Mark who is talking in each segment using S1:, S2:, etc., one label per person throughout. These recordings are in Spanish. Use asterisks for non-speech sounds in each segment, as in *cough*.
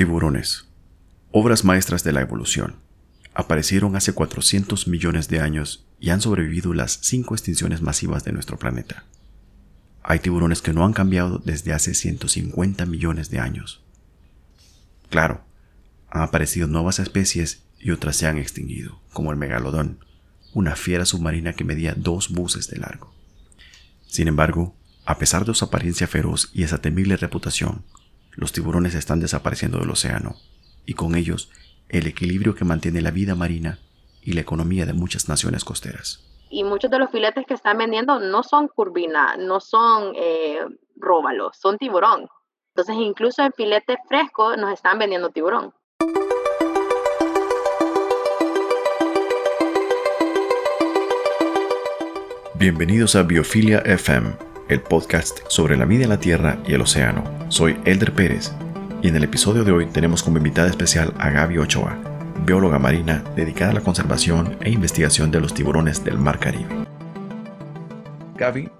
S1: Tiburones, obras maestras de la evolución, aparecieron hace 400 millones de años y han sobrevivido las cinco extinciones masivas de nuestro planeta. Hay tiburones que no han cambiado desde hace 150 millones de años. Claro, han aparecido nuevas especies y otras se han extinguido, como el megalodón, una fiera submarina que medía dos buses de largo. Sin embargo, a pesar de su apariencia feroz y esa temible reputación, los tiburones están desapareciendo del océano, y con ellos el equilibrio que mantiene la vida marina y la economía de muchas naciones costeras.
S2: Y muchos de los filetes que están vendiendo no son curvina, no son eh, róbalos, son tiburón. Entonces incluso en filete fresco nos están vendiendo tiburón.
S1: Bienvenidos a Biofilia FM el podcast sobre la vida en la Tierra y el océano. Soy Elder Pérez y en el episodio de hoy tenemos como invitada especial a Gaby Ochoa, bióloga marina dedicada a la conservación e investigación de los tiburones del Mar Caribe. Gaby,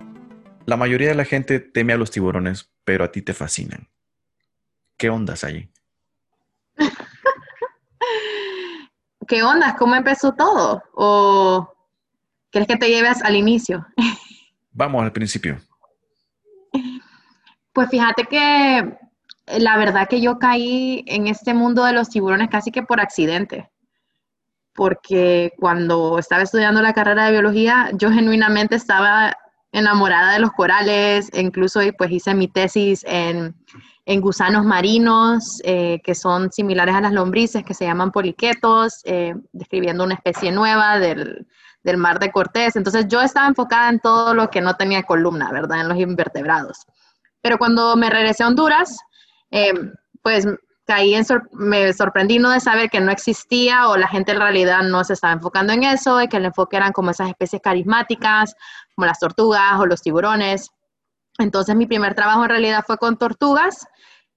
S1: la mayoría de la gente teme a los tiburones, pero a ti te fascinan. ¿Qué ondas hay? *laughs*
S2: ¿Qué ondas? ¿Cómo empezó todo? ¿O quieres que te lleves al inicio?
S1: Vamos al principio.
S2: Pues fíjate que eh, la verdad que yo caí en este mundo de los tiburones casi que por accidente, porque cuando estaba estudiando la carrera de biología, yo genuinamente estaba enamorada de los corales, e incluso pues hice mi tesis en, gusanos marinos, eh, que son similares a las lombrices, que se llaman poliquetos, eh, describiendo una especie nueva del, del mar de Cortés. Entonces yo estaba enfocada en todo lo que no tenía columna, ¿verdad? En los invertebrados. Pero cuando me regresé a Honduras, eh, pues caí en me sorprendí no de saber que no existía o la gente en realidad no se estaba enfocando en eso y que el enfoque eran como esas especies carismáticas, como las tortugas o los tiburones. Entonces mi primer trabajo en realidad fue con tortugas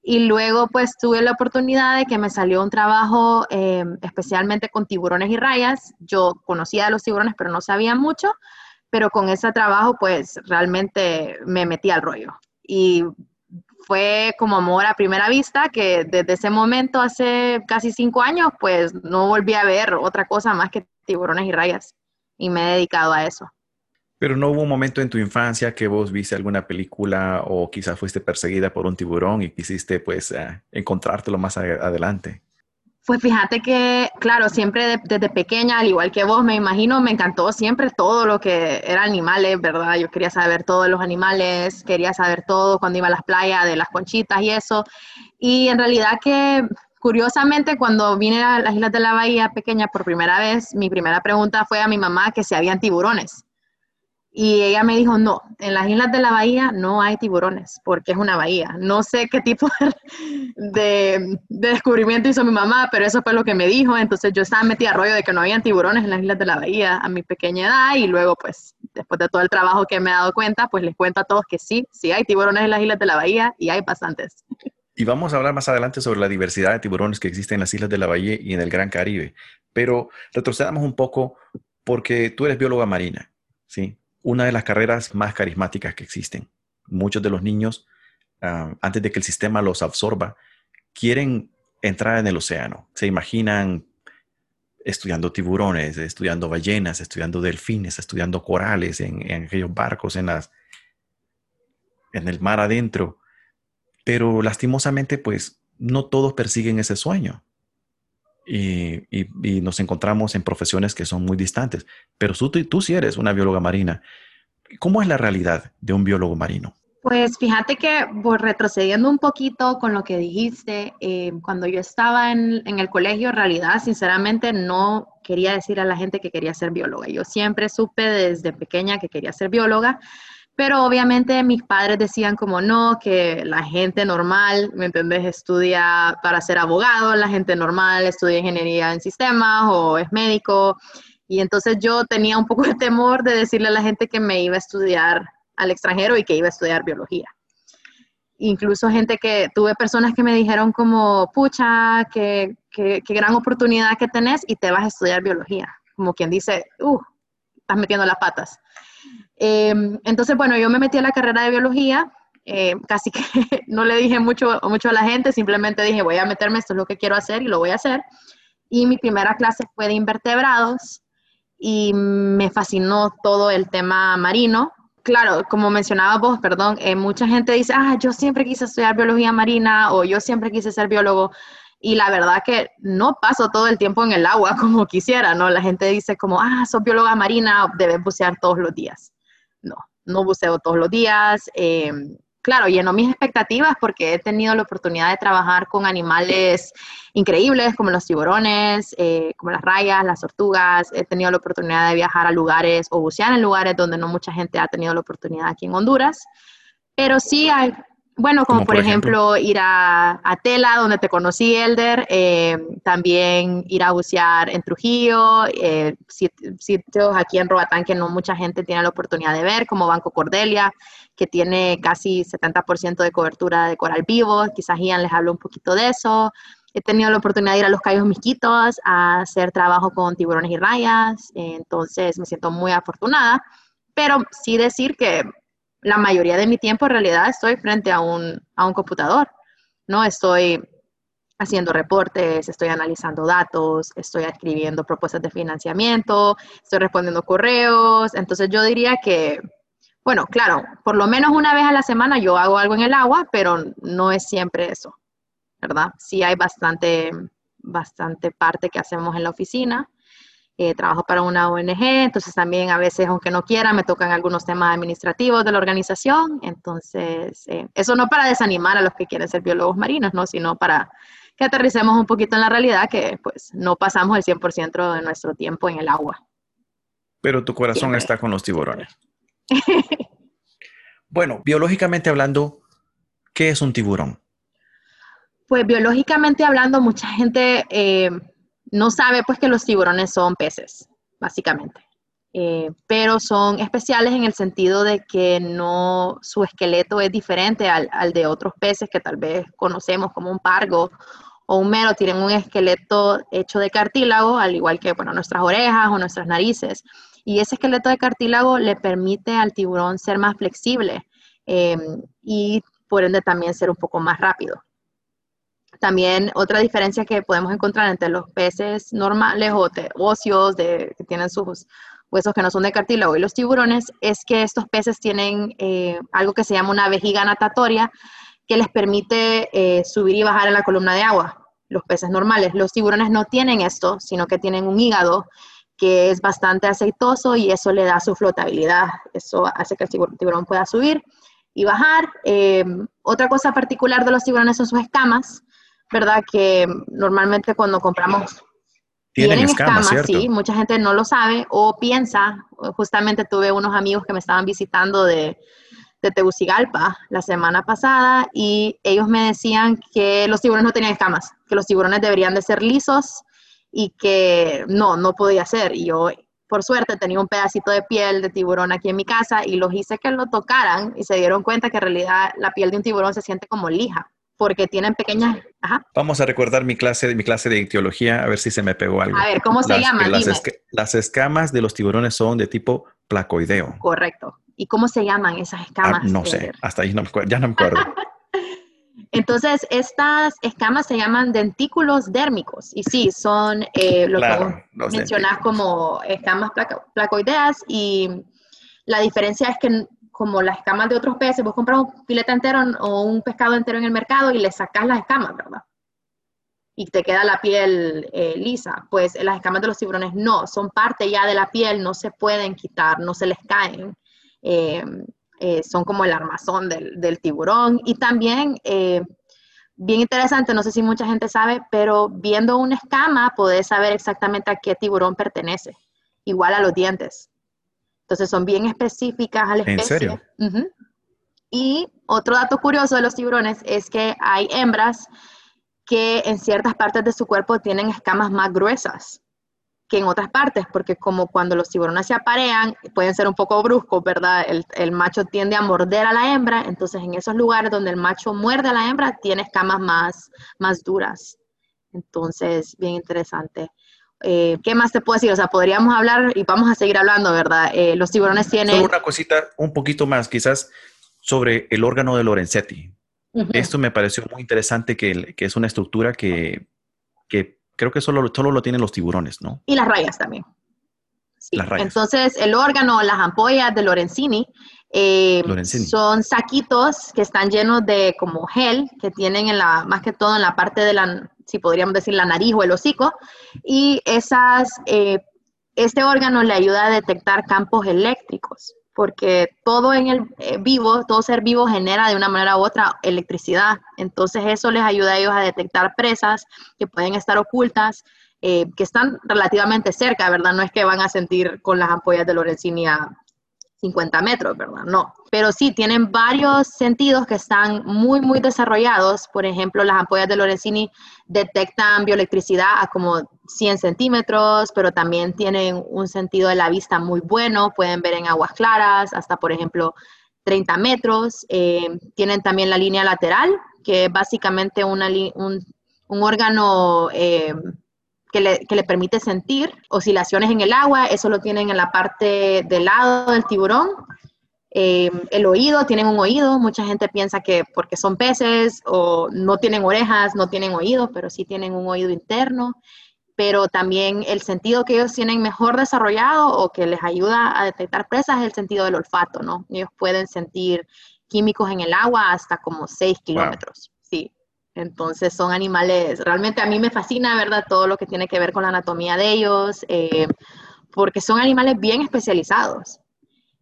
S2: y luego pues tuve la oportunidad de que me salió un trabajo eh, especialmente con tiburones y rayas. Yo conocía a los tiburones pero no sabía mucho, pero con ese trabajo pues realmente me metí al rollo y fue como amor a primera vista que desde ese momento, hace casi cinco años, pues no volví a ver otra cosa más que tiburones y rayas y me he dedicado a eso.
S1: Pero no hubo un momento en tu infancia que vos viste alguna película o quizás fuiste perseguida por un tiburón y quisiste pues eh, encontrártelo más adelante.
S2: Pues fíjate que, claro, siempre desde pequeña, al igual que vos, me imagino, me encantó siempre todo lo que era animales, ¿verdad? Yo quería saber todos los animales, quería saber todo cuando iba a las playas, de las conchitas y eso. Y en realidad que, curiosamente, cuando vine a las Islas de la Bahía pequeña por primera vez, mi primera pregunta fue a mi mamá que si habían tiburones. Y ella me dijo, no, en las islas de la bahía no hay tiburones, porque es una bahía. No sé qué tipo de, descubrimiento hizo mi mamá, pero eso fue lo que me dijo. Entonces yo estaba metida a rollo de que no habían tiburones en las islas de la bahía a mi pequeña edad y luego pues después de todo el trabajo que me he dado cuenta, pues les cuento a todos que sí, sí hay tiburones en las islas de la bahía y hay bastantes.
S1: Y vamos a hablar más adelante sobre la diversidad de tiburones que existen en las islas de la bahía y en el Gran Caribe. Pero retrocedamos un poco porque tú eres bióloga marina, ¿sí? Una de las carreras más carismáticas que existen. Muchos de los niños, ah, antes de que el sistema los absorba, quieren entrar en el océano. Se imaginan estudiando tiburones, estudiando ballenas, estudiando delfines, estudiando corales en, en aquellos barcos en, las, en el mar adentro. Pero lastimosamente, pues no todos persiguen ese sueño y, nos encontramos en profesiones que son muy distantes. Pero tú, tú sí eres una bióloga marina. ¿Cómo es la realidad de un biólogo marino?
S2: Pues fíjate que retrocediendo un poquito con lo que dijiste, eh, cuando yo estaba en, en, el colegio, en realidad, sinceramente, no quería decir a la gente que quería ser bióloga. Yo siempre supe desde pequeña que quería ser bióloga, pero obviamente mis padres decían como no, que la gente normal, ¿me entendés? Estudia para ser abogado, la gente normal estudia ingeniería en sistemas o es médico. Y entonces yo tenía un poco de temor de decirle a la gente que me iba a estudiar al extranjero y que iba a estudiar biología. Incluso gente que, tuve personas que me dijeron como, pucha, qué, qué, qué gran oportunidad que tenés y te vas a estudiar biología. Como quien dice, uh, estás metiendo las patas. Em, entonces, bueno, yo me metí a la carrera de biología Eh, casi que *laughs* no le dije mucho, mucho a la gente, simplemente dije, voy a meterme, esto es lo que quiero hacer y lo voy a hacer. Y mi primera clase fue de invertebrados y me fascinó todo el tema marino. Claro, como mencionaba vos, perdón, eh, mucha gente dice, ah, yo siempre quise estudiar biología marina o yo siempre quise ser biólogo. Y la verdad que no paso todo el tiempo en el agua *laughs* como quisiera, ¿no? La gente dice como, ah, sos bióloga marina, debes bucear todos los días. No, no buceo todos los días. Eh, claro, llenó mis expectativas porque he tenido la oportunidad de trabajar con animales increíbles como los tiburones, eh, como las rayas, las tortugas. He tenido la oportunidad de viajar a lugares o bucear en lugares donde no mucha gente ha tenido la oportunidad aquí en Honduras. Pero sí hay bueno, como, por, ejemplo, ir a, Tela, donde te conocí, Elder, eh, también ir a bucear en Trujillo, eh, sitios aquí en Roatán que no mucha gente tiene la oportunidad de ver, como Banco Cordelia, que tiene casi 70% de cobertura de coral vivo, quizás Ian les hablo un poquito de eso. He tenido la oportunidad de ir a los Cayos Misquitos a hacer trabajo con tiburones y rayas, entonces me siento muy afortunada, pero sí decir que la mayoría de mi tiempo en realidad estoy frente a un, a un computador, ¿no? Estoy haciendo reportes, estoy analizando datos, estoy escribiendo propuestas de financiamiento, estoy respondiendo correos. Entonces yo diría que, bueno, claro, por lo menos una vez a la semana yo hago algo en el agua, pero no es siempre eso, ¿verdad? Sí hay bastante, bastante parte que hacemos en la oficina eh, trabajo para una ONG, entonces también a veces, aunque no quiera, me tocan algunos temas administrativos de la organización. Entonces, eh, eso no para desanimar a los que quieren ser biólogos marinos, ¿no? sino para que aterricemos un poquito en la realidad que pues no pasamos el 100% de nuestro tiempo en el agua.
S1: Pero tu corazón está con los tiburones. *laughs* bueno, biológicamente hablando, ¿qué es un tiburón?
S2: Pues biológicamente hablando, mucha gente eh, no sabe pues que los tiburones son peces, básicamente. Eh, pero son especiales en el sentido de que no, su esqueleto es diferente al, de otros peces que tal vez conocemos como un pargo o un mero, tienen un esqueleto hecho de cartílago, al igual que bueno, nuestras orejas o nuestras narices. Y ese esqueleto de cartílago le permite al tiburón ser más flexible eh, y por ende también ser un poco más rápido. También otra diferencia que podemos encontrar entre los peces normales o de, que tienen sus huesos que no son de cartílago y los tiburones es que estos peces tienen eh, algo que se llama una vejiga natatoria que les permite eh, subir y bajar en la columna de agua. Los peces normales, los tiburones no tienen esto, sino que tienen un hígado que es bastante aceitoso y eso le da su flotabilidad. Eso hace que el tiburón pueda subir y bajar. Eh, otra cosa particular de los tiburones son sus escamas. ¿Verdad? Que normalmente cuando compramos
S1: tienen, escamas,
S2: sí, mucha gente no lo sabe o piensa, justamente tuve unos amigos que me estaban visitando de, de Tegucigalpa la semana pasada y ellos me decían que los tiburones no tenían escamas, que los tiburones deberían de ser lisos y que no, no podía ser. Y yo, por suerte, tenía un pedacito de piel de tiburón aquí en mi casa y los hice que lo tocaran y se dieron cuenta que en realidad la piel de un tiburón se siente como lija porque tienen pequeñas...
S1: Vamos a recordar mi clase, mi clase de ictiología, a ver si se me pegó algo.
S2: A ver, ¿cómo se llama?
S1: Las, escamas de los tiburones son de tipo placoideo.
S2: Correcto. ¿Y cómo se llaman esas ah, escamas?
S1: no sé, hasta ahí no me, ya no me acuerdo. *laughs*
S2: Entonces, estas escamas se llaman dentículos dérmicos y sí, son eh, lo que mencionas como escamas placoideas y la diferencia es que como las escamas de otros peces, vos compras un filete entero o un pescado entero en el mercado y le sacas las escamas, ¿verdad? Y te queda la piel eh, lisa. Pues las escamas de los tiburones no, son parte ya de la piel, no se pueden quitar, no se les caen. Eh, eh, son como el armazón del, tiburón. Y también, bien interesante, no sé si mucha gente sabe, pero viendo una escama podés saber exactamente a qué tiburón pertenece, igual a los dientes. Entonces son bien específicas a la especie. ¿En serio? Y otro dato curioso de los tiburones es que hay hembras que en ciertas partes de su cuerpo tienen escamas más gruesas que en otras partes, porque como cuando los tiburones se aparean, pueden ser un poco bruscos, ¿verdad? El, el, macho tiende a morder a la hembra, entonces en esos lugares donde el macho muerde a la hembra, tiene escamas más, más duras. Entonces, bien interesante. Eh, ¿Qué más te puedo decir? O sea, podríamos hablar y vamos a seguir hablando, ¿verdad? Eh, los tiburones tienen...
S1: Solo una cosita, un poquito más, quizás. sobre el órgano de Lorenzetti. Esto me pareció muy interesante, que, es una estructura que, creo que solo, solo lo tienen los tiburones, ¿no?
S2: Y las rayas también. Las rayas. Entonces, el órgano, las ampollas de Lorenzini, eh, son saquitos que están llenos de como gel, que tienen en la, más que todo en la parte de la, si podríamos decir, la nariz o el hocico, y esas, eh, este órgano le ayuda a detectar campos eléctricos porque todo en el eh, vivo, todo ser vivo genera de una manera u otra electricidad. Entonces eso les ayuda a ellos a detectar presas que pueden estar ocultas, eh, que están relativamente cerca, ¿verdad? No es que van a sentir con las ampollas de Lorenzini 50 metros, ¿verdad? No. Pero sí, tienen varios sentidos que están muy, muy desarrollados. Por ejemplo, las ampollas de Lorenzini detectan bioelectricidad a como 100 centímetros, pero también tienen un sentido de la vista muy bueno. Pueden ver en aguas claras hasta, por ejemplo, 30 metros. Eh, tienen también la línea lateral, que es básicamente un órgano... Eh, que le, permite sentir oscilaciones en el agua, eso lo tienen en la parte del lado del tiburón. Eh, el oído, tienen un oído, mucha gente piensa que porque son peces o no tienen orejas, no tienen oído, pero sí tienen un oído interno, pero también el sentido que ellos tienen mejor desarrollado o que les ayuda a detectar presas es el sentido del olfato, ¿no? Ellos pueden sentir químicos en el agua hasta como 6 kilómetros. Entonces son animales, realmente a mí me fascina, ¿verdad? Todo lo que tiene que ver con la anatomía de ellos, eh, porque son animales bien especializados.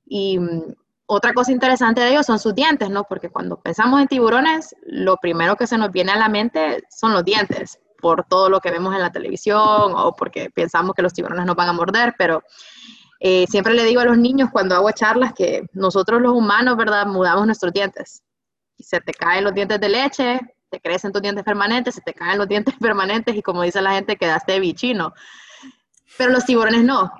S2: Y mm, otra cosa interesante de ellos son sus dientes, ¿no? Porque cuando pensamos en tiburones, lo primero que se nos viene a la mente son los dientes, por todo lo que vemos en la televisión o porque pensamos que los tiburones nos van a morder, pero eh, siempre le digo a los niños cuando hago charlas que nosotros los humanos, ¿verdad? Mudamos nuestros dientes. Y se te caen los dientes de leche, te crecen tus dientes permanentes, se te caen los dientes *laughs* permanentes y como dice la gente, quedaste bichino. Pero los tiburones no.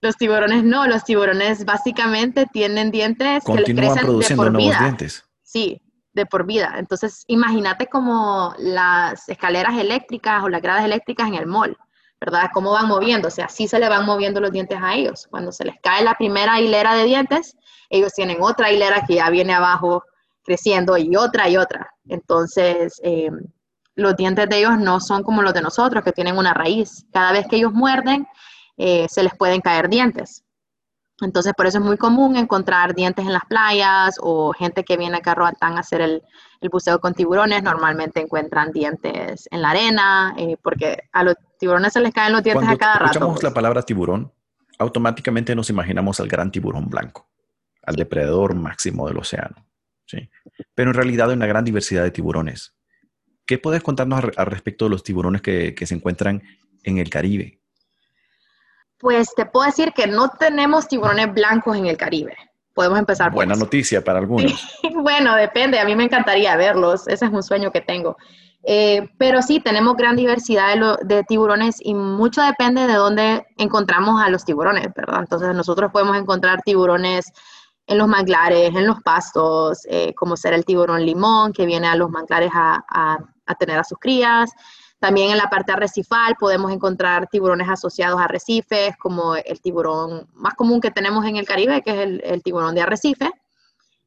S2: Los tiburones no, los tiburones básicamente tienen dientes
S1: que les crecen produciendo de por nuevos vida. dientes.
S2: Sí, de por vida. Entonces, imagínate como las escaleras eléctricas o las gradas eléctricas en el mall, ¿verdad? Cómo van moviéndose, así se le van moviendo los dientes a ellos. Cuando se les cae la primera hilera de dientes, ellos tienen otra hilera que ya viene abajo creciendo y otra y otra. Entonces, eh, los dientes de ellos no son como los de nosotros, que tienen una raíz. Cada vez que ellos muerden, eh, se les pueden caer dientes. Entonces, por eso es muy común encontrar dientes en las playas o gente que viene acá a Roatán a hacer el, buceo con tiburones. Normalmente encuentran dientes en la arena, eh, porque a los tiburones se les caen los dientes a cada rato.
S1: Cuando escuchamos la palabra tiburón, automáticamente nos imaginamos al gran tiburón blanco, al depredador máximo del océano. ¿Sí? Pero en realidad hay una gran diversidad de tiburones. ¿Qué puedes contarnos al respecto de los tiburones que, se encuentran en el Caribe?
S2: Pues te puedo decir que no tenemos tiburones blancos en el Caribe. Podemos empezar.
S1: Buena noticia para algunos. *laughs*
S2: bueno, depende. A mí me encantaría verlos. Ese es un sueño que tengo. Eh, pero sí, tenemos gran diversidad de, de, tiburones y mucho depende de dónde encontramos a los tiburones, ¿verdad? Entonces nosotros podemos encontrar tiburones en los manglares, en los pastos, eh, como ser el tiburón limón, que viene a los manglares a, tener a sus crías. También en la parte arrecifal podemos encontrar tiburones asociados a arrecifes, como el tiburón más común que tenemos en el Caribe, que es el, tiburón de arrecife.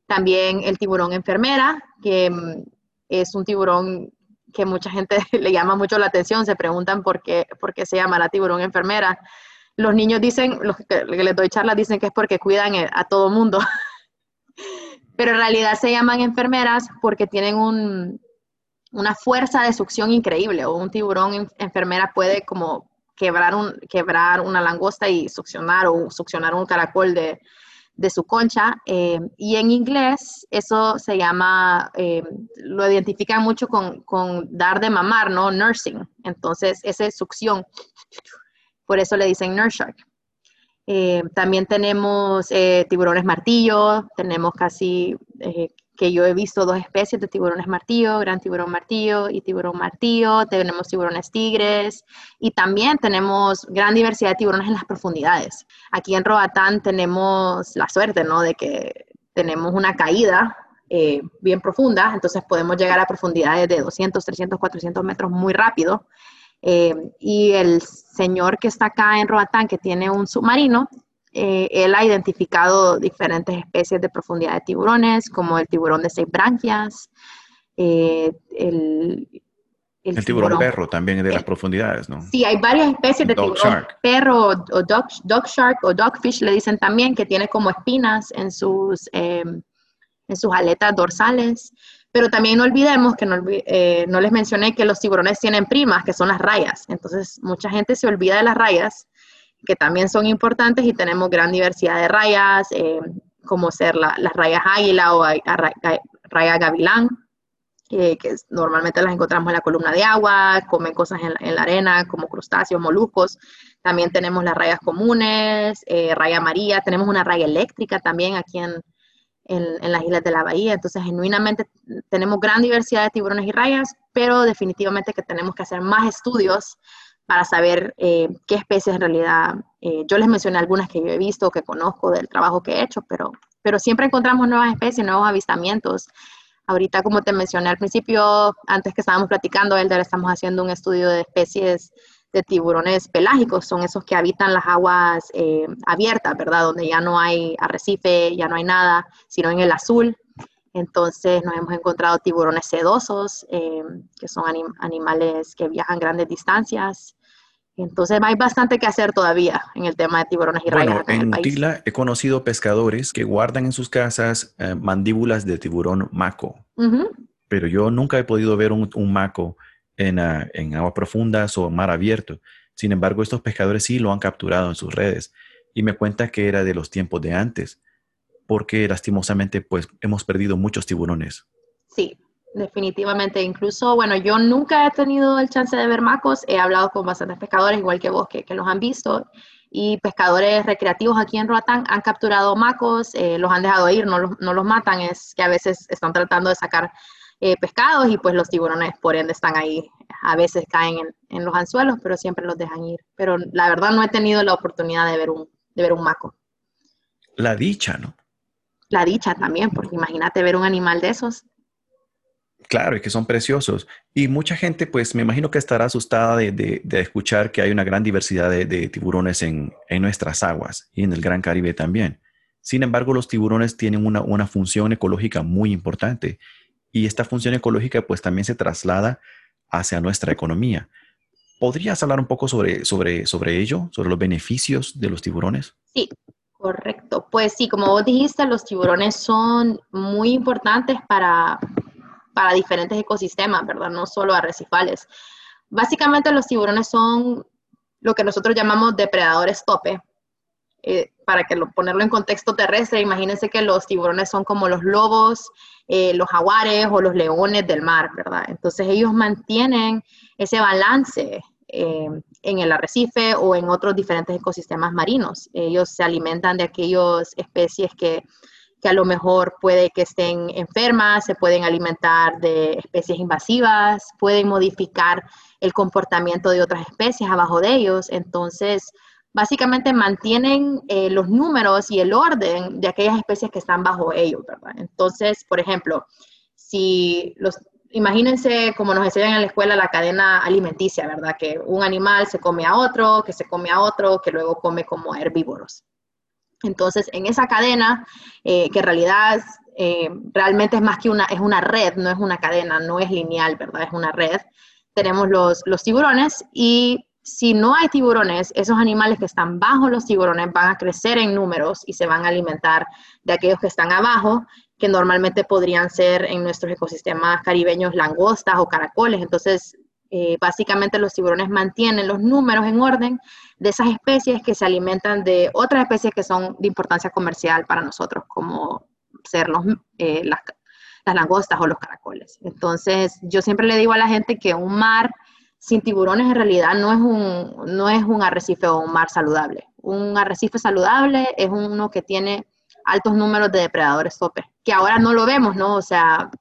S2: También el tiburón enfermera, que mm, es un tiburón que mucha gente *laughs* le llama mucho la atención, se preguntan por qué, por qué se llama la tiburón enfermera los niños dicen, los que, les doy charlas dicen que es porque cuidan eh, a todo mundo. *laughs* Pero en realidad se llaman enfermeras porque tienen una fuerza de succión increíble. O un tiburón enfermera puede como quebrar, un, quebrar una langosta y succionar o succionar un caracol de, su concha. Eh, y en inglés eso se llama, eh, lo identifican mucho con, con, dar de mamar, ¿no? Nursing. Entonces, esa succión por eso le dicen nurse shark. Eh, también tenemos eh, tiburones martillo, tenemos casi, eh, que yo he visto dos especies de tiburones martillo, gran tiburón martillo y tiburón martillo, tenemos tiburones tigres y también tenemos gran diversidad de tiburones en las profundidades. Aquí en Roatán tenemos la suerte, ¿no? De que tenemos una caída bien profunda, entonces podemos llegar a profundidades de 200, 300, 400 metros muy rápido. Eh, y el señor que está acá en Roatán, que tiene un submarino, eh, él ha identificado diferentes especies de profundidad de tiburones, como el tiburón de seis branquias,
S1: eh, el, el, tiburón, perro también de las profundidades, ¿no?
S2: Sí, hay varias especies de tiburón perro o dog, dog, shark o dogfish, le dicen también, que tiene como espinas en sus, em, en sus aletas dorsales. Pero también no olvidemos que no, eh, no, les mencioné que los tiburones tienen primas, que son las rayas. Entonces, mucha gente se olvida de las rayas, que también son importantes y tenemos gran diversidad de rayas, em, como ser las rayas águila o raya gavilán que normalmente las encontramos en la columna de agua, comen cosas en, la arena como crustáceos, moluscos. También tenemos las rayas comunes, eh, raya amarilla, tenemos una raya eléctrica también aquí en, en, las islas de la bahía. Entonces, genuinamente tenemos gran diversidad de tiburones y rayas, pero definitivamente que tenemos que hacer más estudios para saber eh, qué especies en realidad. Eh, yo les mencioné algunas que yo he visto, que conozco del trabajo que he hecho, pero, pero siempre encontramos nuevas especies, nuevos avistamientos. Ahorita, como te mencioné al principio, antes que estábamos platicando, Elder, estamos haciendo un estudio de especies de tiburones pelágicos, son esos que habitan las aguas eh, abiertas, ¿verdad? Donde ya no hay arrecife, ya no hay nada, sino en el azul. Entonces nos hemos encontrado tiburones sedosos, eh, que son animales que viajan grandes distancias. Entonces hay bastante que hacer todavía en el tema de tiburones y
S1: rayas. en, en he conocido pescadores que guardan en sus casas eh, mandíbulas de tiburón maco, pero yo nunca he podido ver un, maco en, uh, aguas profundas o mar abierto. Sin embargo, estos pescadores sí lo han capturado en sus redes y me cuenta que era de los tiempos de antes, porque lastimosamente pues hemos perdido muchos tiburones.
S2: Sí, Definitivamente, incluso, bueno, yo nunca he tenido el chance de ver macos, he hablado con bastantes pescadores, igual que vos, que, los han visto, y pescadores recreativos aquí en Roatán han capturado macos, eh, los han dejado ir, no los, no los, matan, es que a veces están tratando de sacar eh, pescados y pues los tiburones por ende están ahí, a veces caen en, en, los anzuelos, pero siempre los dejan ir. Pero la verdad no he tenido la oportunidad de ver un, de ver un maco.
S1: La dicha, ¿no?
S2: La dicha también, porque imagínate ver un animal de esos.
S1: Claro, y que son preciosos. Y mucha gente, pues me imagino que estará asustada de, escuchar que hay una gran diversidad de, tiburones en, nuestras aguas y en el Gran Caribe también. Sin embargo, los tiburones tienen una, función ecológica muy importante y esta función ecológica pues también se traslada hacia nuestra economía. ¿Podrías hablar un poco sobre, sobre, sobre ello, sobre los beneficios de los tiburones?
S2: Sí, correcto. Pues sí, como vos dijiste, los tiburones son muy importantes para, para diferentes ecosistemas, ¿verdad? No solo arrecifales. Básicamente los tiburones son lo que nosotros llamamos depredadores tope. Eh, para que lo, ponerlo en contexto terrestre, imagínense que los tiburones son como los lobos, eh, los jaguares o los leones del mar, ¿verdad? Entonces ellos mantienen ese balance eh, en el arrecife o en otros diferentes ecosistemas marinos. Ellos se alimentan de aquellas especies que que a lo mejor puede que estén enfermas, se pueden alimentar de especies invasivas, pueden modificar el comportamiento de otras especies abajo de ellos. Entonces, básicamente mantienen eh, los números y el orden de aquellas especies que están bajo ellos, ¿verdad? Entonces, por ejemplo, si los, imagínense como nos enseñan en la escuela la cadena alimenticia, ¿verdad? Que un animal se come a otro, que se come a otro, que luego come como herbívoros. Entonces, en esa cadena, eh, que en realidad eh, realmente es más que una, es una red, no es una cadena, no es lineal, ¿verdad? Es una red. Tenemos los, los tiburones y si no hay tiburones, esos animales que están bajo los tiburones van a crecer en números y se van a alimentar de aquellos que están abajo, que normalmente podrían ser en nuestros ecosistemas caribeños langostas o caracoles. Entonces, eh, básicamente los tiburones mantienen los números en orden de esas especies que se alimentan de otras especies que son de importancia comercial para nosotros, como ser los, eh, las, langostas o los caracoles. Entonces, yo siempre le digo a la gente que un mar sin tiburones en realidad no es un, no es un arrecife o un mar saludable. Un arrecife saludable es uno que tiene altos números de depredadores tope, que ahora no lo vemos, ¿no? O sea,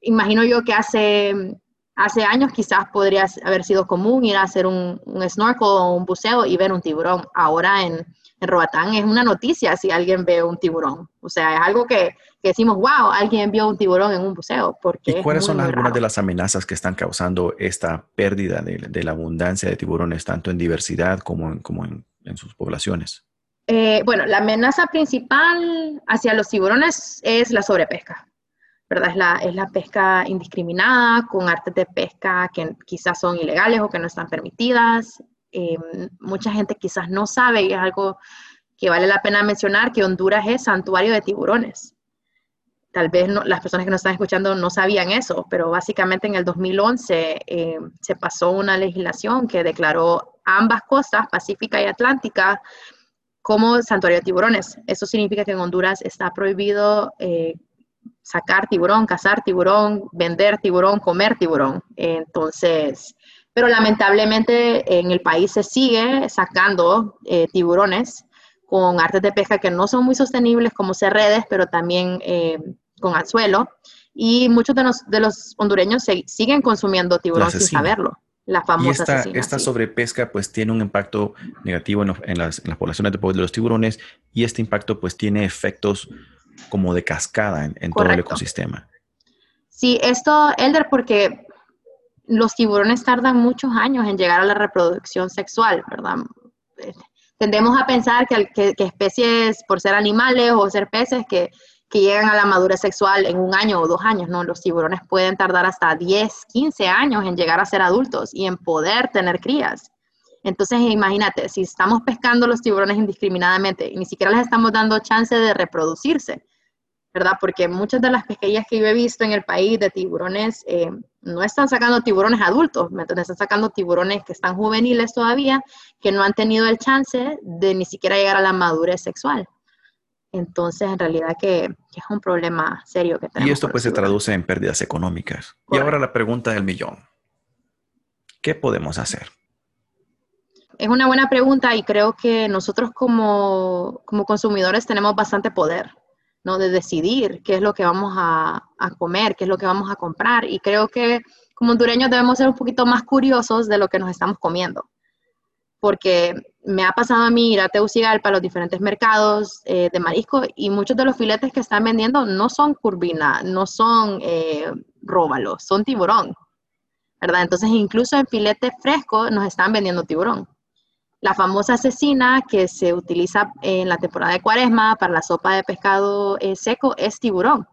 S2: imagino yo que hace Hace años quizás podría haber sido común ir a hacer un, snorkel o un buceo y ver un tiburón. Ahora en, en, Roatán es una noticia si alguien ve un tiburón. O sea, es algo que, decimos, wow, alguien vio un tiburón en un buceo. Porque
S1: ¿Y cuáles son algunas de las amenazas que están causando esta pérdida de, la abundancia de tiburones, tanto en diversidad como en, como en, sus poblaciones?
S2: Eh, bueno, la amenaza principal hacia los tiburones es la sobrepesca, ¿verdad? Es la, es la pesca indiscriminada, con artes de pesca que quizás son ilegales o que no están permitidas. Eh, mucha gente quizás no sabe, y es algo que vale la pena mencionar, que Honduras es santuario de tiburones. Tal vez las personas que nos están escuchando no sabían eso, pero básicamente en el 2011 eh, se pasó una legislación que declaró ambas costas, Pacífica y Atlántica, como santuario de tiburones. Eso significa que en Honduras está prohibido eh, sacar tiburón, cazar tiburón, vender tiburón, comer tiburón. Entonces, pero lamentablemente en el país se sigue sacando eh, tiburones con artes de pesca que no son muy sostenibles como ser redes, pero también eh, con anzuelo. Y muchos de los, de los hondureños siguen consumiendo tiburón sin saberlo la famosa
S1: y esta, sobrepesca pues tiene un impacto negativo en, las, poblaciones de, los tiburones y este impacto pues tiene efectos como de cascada en, todo el ecosistema.
S2: Sí, esto, Elder, porque los tiburones tardan muchos años en llegar a la reproducción sexual, ¿verdad? Tendemos a pensar que, que especies, por ser animales o ser peces, que que llegan a la madurez sexual en un año o dos años, ¿no? Los tiburones pueden tardar hasta 10, 15 años en llegar a ser adultos y en poder tener crías. Entonces, imagínate, si estamos pescando los tiburones indiscriminadamente y ni siquiera les estamos dando chance de reproducirse, ¿verdad? Porque muchas de las pesquerías que yo he visto en el país de tiburones eh, no están sacando tiburones adultos, ¿me Están sacando tiburones que están juveniles todavía, que no han tenido el chance de ni siquiera llegar a la madurez sexual. Entonces, en realidad que, es un problema serio que tenemos.
S1: Y esto pues se traduce en pérdidas económicas. Y ahora la pregunta del millón. ¿Qué podemos hacer?
S2: Es una buena pregunta y creo que nosotros como, consumidores tenemos bastante poder, De decidir qué es lo que vamos a, a comer, qué es lo que vamos a comprar. Y creo que como hondureños debemos ser un poquito más curiosos de lo que nos estamos comiendo porque me ha pasado a mí ir a Tegucigalpa, a los diferentes mercados eh, de marisco, y muchos de los filetes que están vendiendo no son curvina, no son eh, róbalo, son tiburón, ¿verdad? Entonces, incluso en filete fresco nos están vendiendo tiburón. La famosa asesina que se utiliza en la temporada de cuaresma para la sopa de pescado eh, seco es tiburón.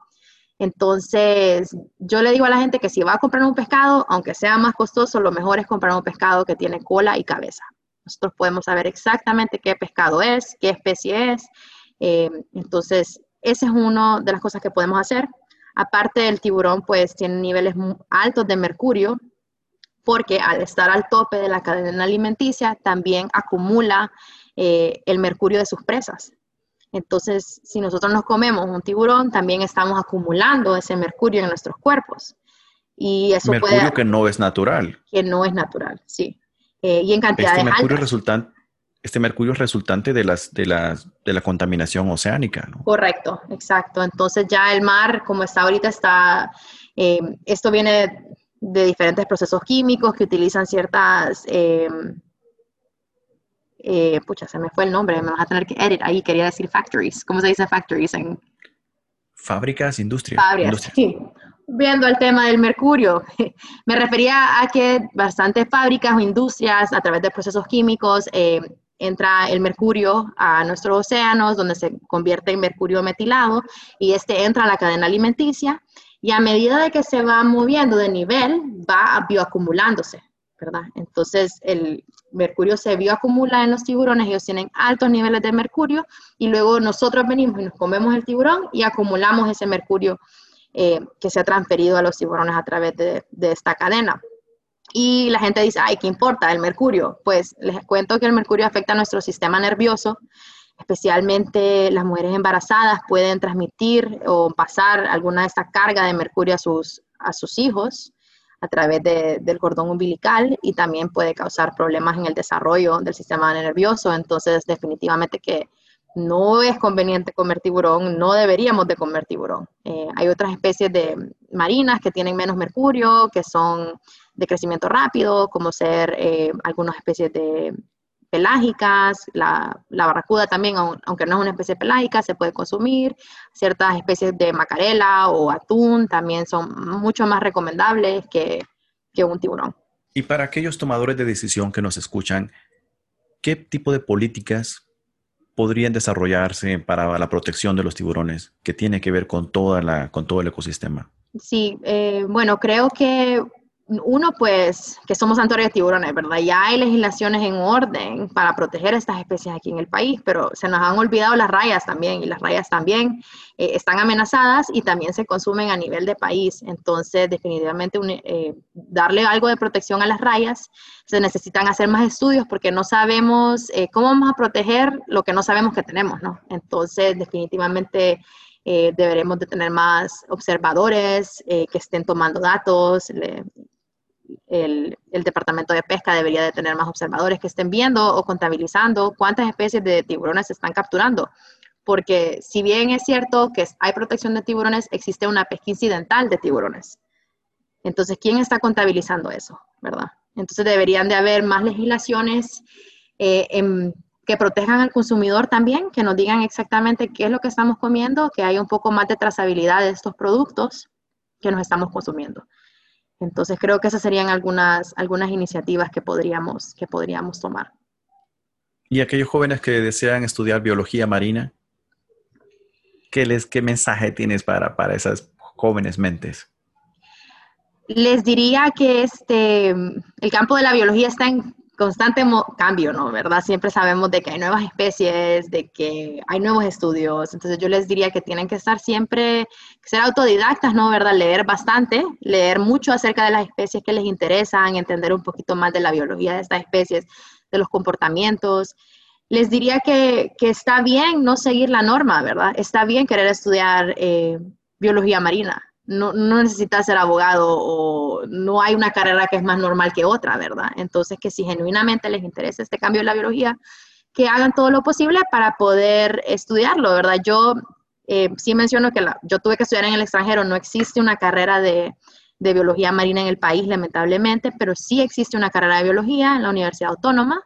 S2: Entonces, yo le digo a la gente que si va a comprar un pescado, aunque sea más costoso, lo mejor es comprar un pescado que tiene cola y cabeza. Nosotros podemos saber exactamente qué pescado es, qué especie es. Eh, entonces, esa es una de las cosas que podemos hacer. Aparte del tiburón, pues tiene niveles altos de mercurio, porque al estar al tope de la cadena alimenticia, también acumula eh, el mercurio de sus presas. Entonces, si nosotros nos comemos un tiburón, también estamos acumulando ese mercurio en nuestros cuerpos. Y eso
S1: mercurio que no es natural.
S2: Que no es natural, sí. Eh, y en cantidades
S1: este mercurio
S2: altas.
S1: Resultante, este mercurio es resultante de, las, de, las, de la contaminación oceánica, ¿no?
S2: Correcto, exacto. Entonces ya el mar, como está ahorita, está, eh, esto viene de diferentes procesos químicos que utilizan ciertas, eh, pucha, se me fue el nombre, me vas a tener que edit ahí, quería decir factories. ¿Cómo se dice factories en...?
S1: Fábricas, industrias.
S2: Fábricas, sí viendo el tema del mercurio, *laughs* me refería a que bastantes fábricas o industrias a través de procesos químicos eh, entra el mercurio a nuestros océanos donde se convierte en mercurio metilado y este entra a la cadena alimenticia y a medida de que se va moviendo de nivel va bioacumulándose, ¿verdad? Entonces el mercurio se bioacumula en los tiburones, ellos tienen altos niveles de mercurio y luego nosotros venimos y nos comemos el tiburón y acumulamos ese mercurio eh, que se ha transferido a los tiburones a través de, esta cadena. Y la gente dice, ay, ¿qué importa el mercurio? Pues les cuento que el mercurio afecta a nuestro sistema nervioso, especialmente las mujeres embarazadas pueden transmitir o pasar alguna de esta carga de mercurio a sus, a sus hijos a través del cordón umbilical y también puede causar problemas en el desarrollo del sistema nervioso. Entonces, definitivamente que no es conveniente comer tiburón, no deberíamos de comer tiburón. Eh, hay otras especies de marinas que tienen menos mercurio, que son de crecimiento rápido, como ser eh, algunas especies de pelágicas, la, barracuda también, aunque no es una especie pelágica, se puede consumir. Ciertas especies de macarela o atún también son mucho más recomendables que, que un tiburón.
S1: Y para aquellos tomadores de decisión que nos escuchan, ¿qué tipo de políticas podrían desarrollarse para la protección de los tiburones, que tiene que ver con, toda la, con todo el ecosistema?
S2: Sí, eh, bueno, creo que uno, pues, que somos santuarios de tiburones, ¿verdad? Ya hay legislaciones en orden para proteger estas especies aquí en el país, pero se nos han olvidado las rayas también, y las rayas también eh, están amenazadas y también se consumen a nivel de país. Entonces, definitivamente, eh, darle algo de protección a las rayas, se necesitan hacer más estudios porque no sabemos eh, cómo vamos a proteger lo que no sabemos que tenemos, ¿no? Entonces, definitivamente... deberemos de tener más observadores que estén tomando datos, el, Departamento de Pesca debería de tener más observadores que estén viendo o contabilizando cuántas especies de tiburones se están capturando. Porque si bien es cierto que hay protección de tiburones, existe una pesca incidental de tiburones. Entonces, ¿quién está contabilizando eso? ¿Verdad? Entonces deberían de haber más legislaciones eh, que protejan al consumidor también, que nos digan exactamente qué es lo que estamos comiendo, que haya un poco más de trazabilidad de estos productos que nos estamos consumiendo. Entonces creo que esas serían algunas, algunas iniciativas que podríamos, que podríamos tomar.
S1: ¿Y aquellos jóvenes que desean estudiar biología marina? ¿Qué, les, qué mensaje tienes para, para esas jóvenes mentes?
S2: Les diría que este, el campo de la biología está en constante cambio, ¿no? ¿Verdad? Siempre sabemos de que hay nuevas especies, de que hay nuevos estudios. Entonces yo les diría que tienen que estar siempre, ser autodidactas, ¿no? ¿Verdad? Leer bastante, leer mucho acerca de las especies que les interesan, entender un poquito más de la biología de estas especies, de los comportamientos. Les diría que, que está bien no seguir la norma, ¿verdad? Está bien querer estudiar eh, biología marina no, no necesitas ser abogado o no hay una carrera que es más normal que otra, ¿verdad? Entonces, que si genuinamente les interesa este cambio en la biología, que hagan todo lo posible para poder estudiarlo, ¿verdad? Yo eh, sí menciono que yo tuve que estudiar en el extranjero, no existe una carrera de, biología marina en el país, lamentablemente, pero sí existe una carrera de biología en la Universidad Autónoma.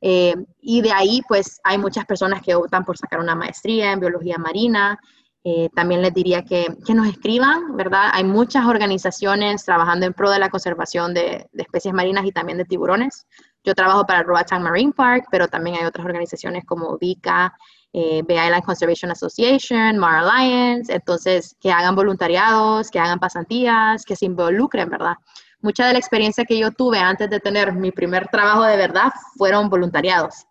S2: Eh, y de ahí, pues, hay muchas personas que optan por sacar una maestría en biología marina. Eh, también les diría que, que, nos escriban, ¿verdad? Hay muchas organizaciones trabajando en pro de la conservación de, de especies marinas y también de tiburones. Yo trabajo para Roatán Marine Park, pero también hay otras organizaciones como VICA, eh, Bay Island Conservation Association, Mar Alliance, entonces que hagan voluntariados, que hagan pasantías, que se involucren, ¿verdad? Mucha de la experiencia que yo tuve antes de tener mi primer trabajo de verdad fueron voluntariados.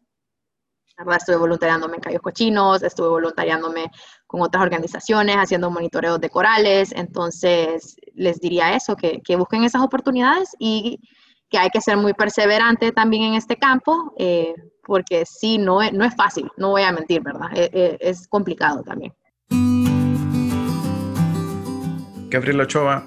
S2: Estuve voluntariándome en Cayos Cochinos, estuve voluntariándome con otras organizaciones, haciendo monitoreos de corales. Entonces, les diría eso, que, busquen esas oportunidades y que hay que ser muy perseverante también en este campo, eh, porque sí, no es, no es fácil, no voy a mentir, ¿verdad? Es, e, es complicado también.
S1: Gabriela Ochoa,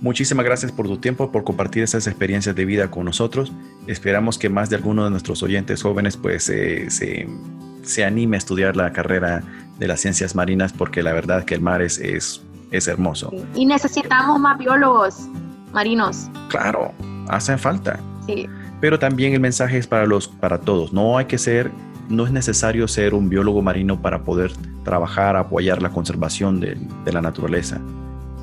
S1: Muchísimas gracias por tu tiempo, por compartir esas experiencias de vida con nosotros. Esperamos que más de alguno de nuestros oyentes jóvenes pues se, se, anime a estudiar la carrera de las ciencias marinas porque la verdad que el mar es, es, es hermoso.
S2: Y necesitamos más biólogos marinos.
S1: Claro, hacen falta. Sí. Pero también el mensaje es para, los, para todos. No hay que ser, no es necesario ser un biólogo marino para poder trabajar, apoyar la conservación de, de la naturaleza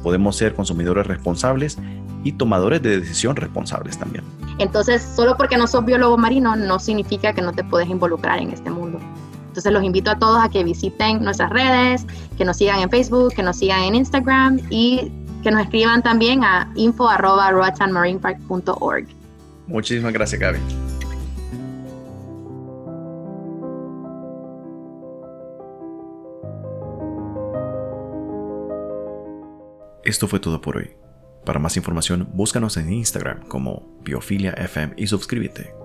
S1: podemos ser consumidores responsables y tomadores de decisión responsables también.
S2: Entonces, solo porque no sos biólogo marino no significa que no te puedes involucrar en este mundo. Entonces, los invito a todos a que visiten nuestras redes, que nos sigan en Facebook, que nos sigan en Instagram y que nos escriban también a info.roatanmarinepark.org.
S1: Muchísimas gracias, Gaby. Esto fue todo por hoy. Para más información, búscanos en Instagram como BiofiliaFM y suscríbete.